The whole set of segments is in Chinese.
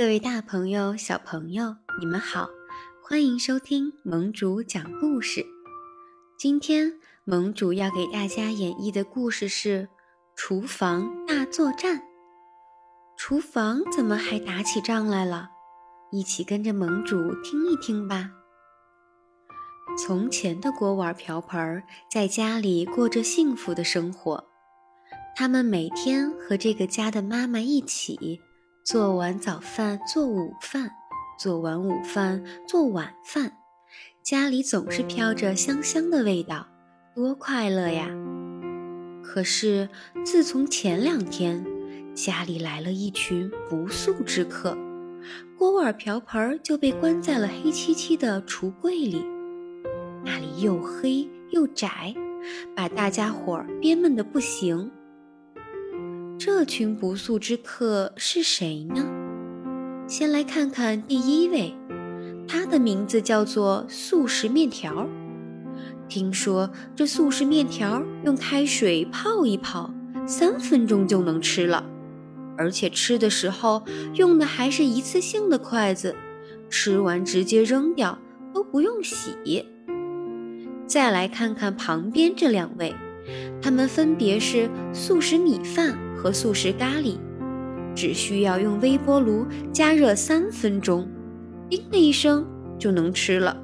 各位大朋友、小朋友，你们好，欢迎收听盟主讲故事。今天盟主要给大家演绎的故事是《厨房大作战》。厨房怎么还打起仗来了？一起跟着盟主听一听吧。从前的锅碗瓢盆在家里过着幸福的生活，他们每天和这个家的妈妈一起。做完早饭，做午饭，做完午饭，做晚饭，家里总是飘着香香的味道，多快乐呀！可是自从前两天，家里来了一群不速之客，锅碗瓢盆就被关在了黑漆漆的橱柜里，那里又黑又窄，把大家伙憋闷的不行。这群不速之客是谁呢？先来看看第一位，他的名字叫做速食面条。听说这速食面条用开水泡一泡，三分钟就能吃了，而且吃的时候用的还是一次性的筷子，吃完直接扔掉，都不用洗。再来看看旁边这两位，他们分别是速食米饭。和速食咖喱，只需要用微波炉加热三分钟，叮的一声就能吃了。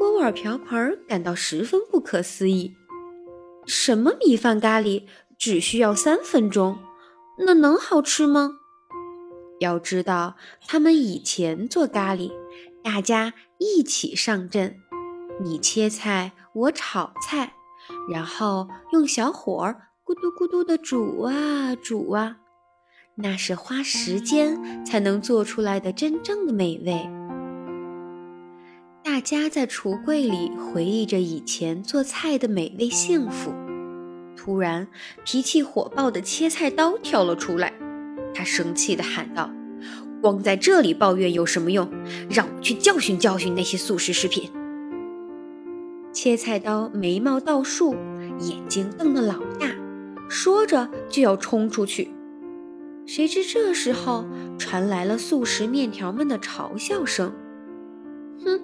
锅碗瓢盆感到十分不可思议：什么米饭咖喱只需要三分钟？那能好吃吗？要知道，他们以前做咖喱，大家一起上阵，你切菜，我炒菜，然后用小火。咕嘟咕嘟的煮啊煮啊，那是花时间才能做出来的真正的美味。大家在橱柜里回忆着以前做菜的美味幸福。突然，脾气火爆的切菜刀跳了出来，他生气地喊道：“光在这里抱怨有什么用？让我去教训教训那些素食食品！”切菜刀眉毛倒竖，眼睛瞪得老大。说着就要冲出去，谁知这时候传来了速食面条们的嘲笑声：“哼，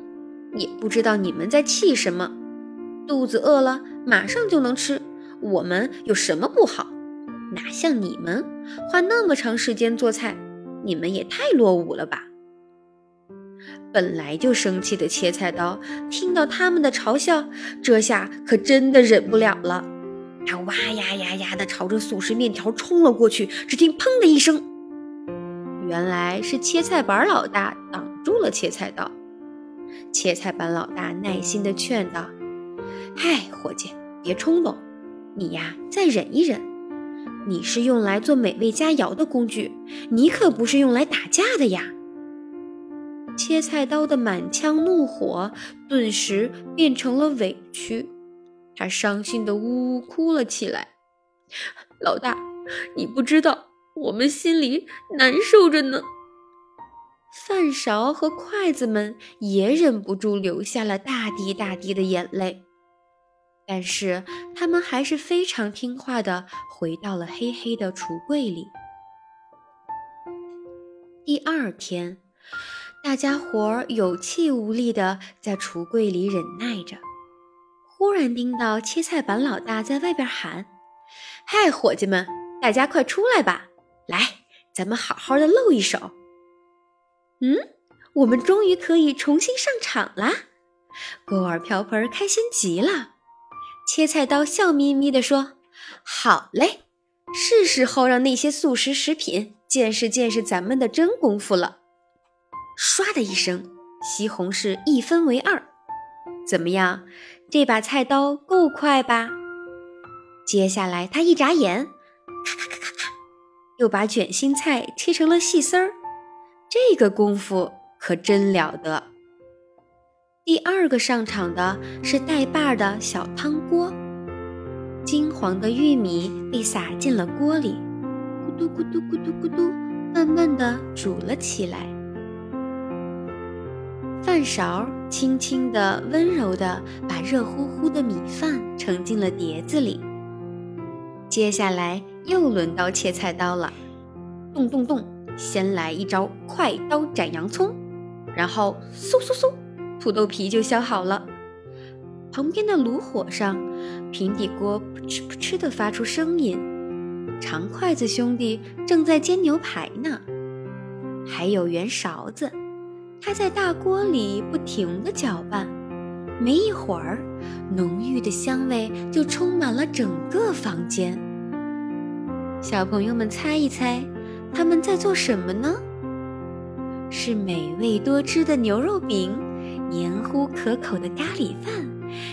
也不知道你们在气什么，肚子饿了马上就能吃，我们有什么不好？哪像你们花那么长时间做菜，你们也太落伍了吧！”本来就生气的切菜刀听到他们的嘲笑，这下可真的忍不了了。他哇呀呀呀地朝着速食面条冲了过去，只听“砰”的一声，原来是切菜板老大挡住了切菜刀。切菜板老大耐心地劝道：“嗨，伙计，别冲动，你呀再忍一忍。你是用来做美味佳肴的工具，你可不是用来打架的呀。”切菜刀的满腔怒火顿时变成了委屈。他伤心的呜呜哭了起来。老大，你不知道，我们心里难受着呢。饭勺和筷子们也忍不住流下了大滴大滴的眼泪，但是他们还是非常听话的回到了黑黑的橱柜里。第二天，大家伙儿有气无力的在橱柜里忍耐着。忽然听到切菜板老大在外边喊：“嗨，伙计们，大家快出来吧！来，咱们好好的露一手。”嗯，我们终于可以重新上场啦！锅碗瓢盆开心极了。切菜刀笑眯眯地说：“好嘞，是时候让那些速食食品见识见识咱们的真功夫了。”唰的一声，西红柿一分为二。怎么样？这把菜刀够快吧？接下来他一眨眼，咔咔咔咔咔，又把卷心菜切成了细丝儿。这个功夫可真了得。第二个上场的是带把的小汤锅，金黄的玉米被撒进了锅里，咕嘟咕嘟咕嘟咕嘟，慢慢的煮了起来。饭勺轻轻地、温柔地把热乎乎的米饭盛进了碟子里。接下来又轮到切菜刀了，咚咚咚，先来一招快刀斩洋葱，然后嗖嗖嗖，土豆皮就削好了。旁边的炉火上，平底锅扑哧扑哧的发出声音，长筷子兄弟正在煎牛排呢。还有圆勺子，他在大锅里不停地搅拌。没一会儿，浓郁的香味就充满了整个房间。小朋友们猜一猜，他们在做什么呢？是美味多汁的牛肉饼，黏糊可口的咖喱饭，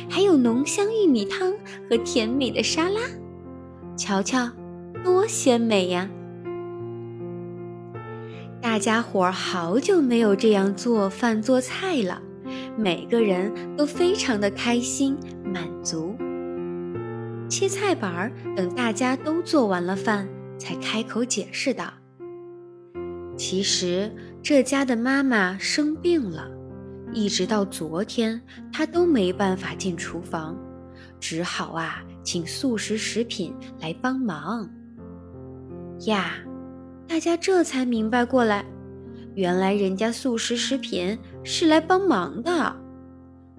还有浓香玉米汤和甜美的沙拉。瞧瞧，多鲜美呀！大家伙儿好久没有这样做饭做菜了。每个人都非常的开心满足。切菜板儿，等大家都做完了饭，才开口解释道：“其实这家的妈妈生病了，一直到昨天，她都没办法进厨房，只好啊，请速食食品来帮忙。”呀，大家这才明白过来。原来人家速食食品是来帮忙的，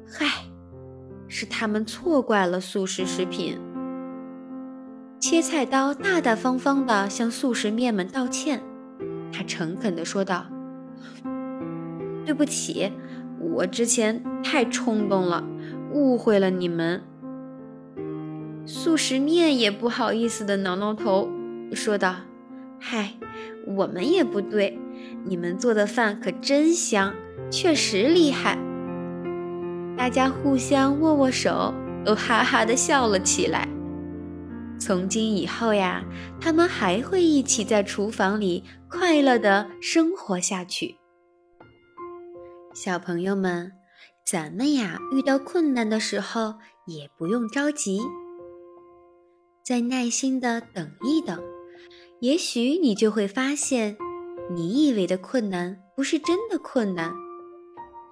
嗨，是他们错怪了速食食品。切菜刀大大方方地向速食面们道歉，他诚恳地说道：“对不起，我之前太冲动了，误会了你们。”速食面也不好意思地挠挠头，说道：“嗨，我们也不对。”你们做的饭可真香，确实厉害。大家互相握握手，都哈哈的笑了起来。从今以后呀，他们还会一起在厨房里快乐的生活下去。小朋友们，咱们呀，遇到困难的时候也不用着急，再耐心的等一等，也许你就会发现。你以为的困难不是真的困难，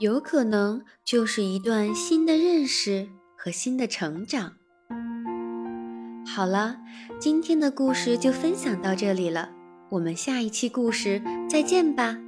有可能就是一段新的认识和新的成长。好了，今天的故事就分享到这里了，我们下一期故事再见吧。